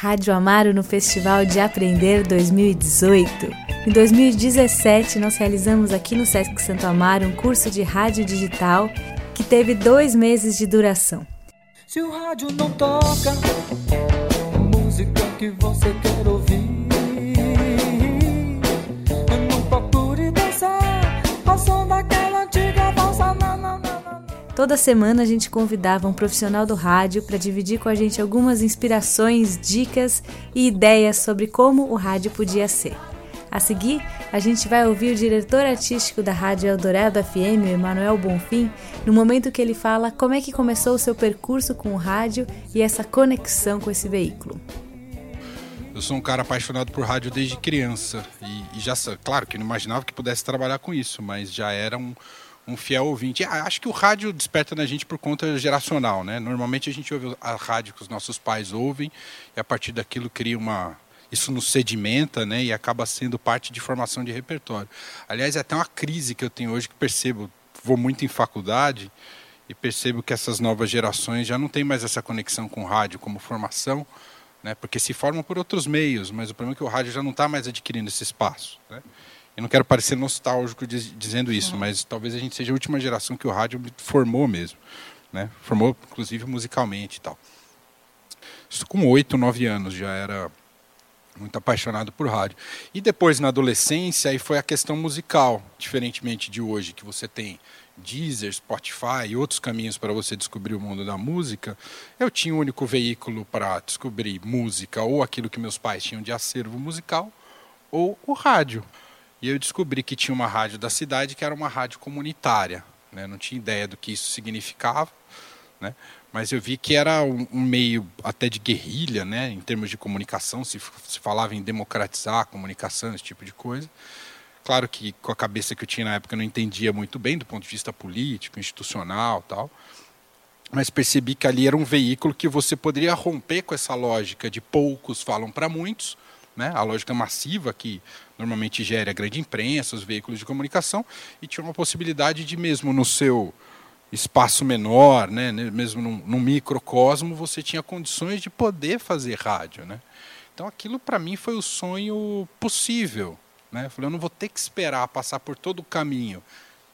Rádio Amaro no Festival de Aprender 2018. Em 2017, nós realizamos aqui no Sesc Santo Amaro um curso de rádio digital que teve dois meses de duração. Se o rádio não toca, música que você quer ouvir. Toda semana a gente convidava um profissional do rádio para dividir com a gente algumas inspirações, dicas e ideias sobre como o rádio podia ser. A seguir, a gente vai ouvir o diretor artístico da Rádio Eldorado FM, Emanuel Bonfim, no momento que ele fala como é que começou o seu percurso com o rádio e essa conexão com esse veículo. Eu sou um cara apaixonado por rádio desde criança e, e já, claro, que não imaginava que pudesse trabalhar com isso, mas já era um, um fiel ouvinte. Ah, acho que o rádio desperta na gente por conta geracional, né? Normalmente a gente ouve a rádio que os nossos pais ouvem e a partir daquilo cria uma isso nos sedimenta né, e acaba sendo parte de formação de repertório. Aliás, é até uma crise que eu tenho hoje que percebo, vou muito em faculdade e percebo que essas novas gerações já não têm mais essa conexão com o rádio como formação, né, porque se formam por outros meios, mas o problema é que o rádio já não está mais adquirindo esse espaço. Né? Eu não quero parecer nostálgico dizendo isso, mas talvez a gente seja a última geração que o rádio formou mesmo. Né? Formou, inclusive, musicalmente e tal. Isso com oito, nove anos já era muito apaixonado por rádio. E depois, na adolescência, aí foi a questão musical, diferentemente de hoje, que você tem Deezer, Spotify e outros caminhos para você descobrir o mundo da música. Eu tinha um único veículo para descobrir música, ou aquilo que meus pais tinham de acervo musical, ou o rádio. E eu descobri que tinha uma rádio da cidade que era uma rádio comunitária. Né? Não tinha ideia do que isso significava. Né? mas eu vi que era um, um, meio até de guerrilha, né, em termos de comunicação, se, se falava em democratizar a comunicação, esse tipo de coisa. Claro que com a cabeça que eu tinha na época eu não entendia muito bem do ponto de vista político, institucional, tal. Mas percebi que ali era um veículo que você poderia romper com essa lógica de poucos falam para muitos, né, a lógica massiva que normalmente gera a grande imprensa, os veículos de comunicação, e tinha uma possibilidade de mesmo no seu espaço menor, né, mesmo num, num, microcosmo, você tinha condições de poder fazer rádio. Né? Então aquilo para mim foi o sonho possível. Né? Eu falei, eu não vou ter que esperar passar por todo o caminho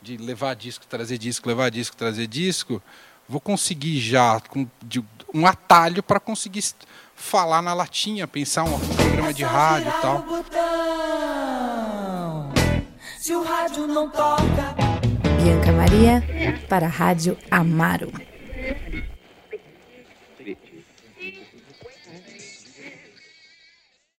de levar disco, trazer disco, levar disco, trazer disco. Vou conseguir já com, de, um atalho para conseguir falar na latinha, pensar um programa de rádio e tal. Se o rádio não toca Bianca Maria para a Rádio Amaro.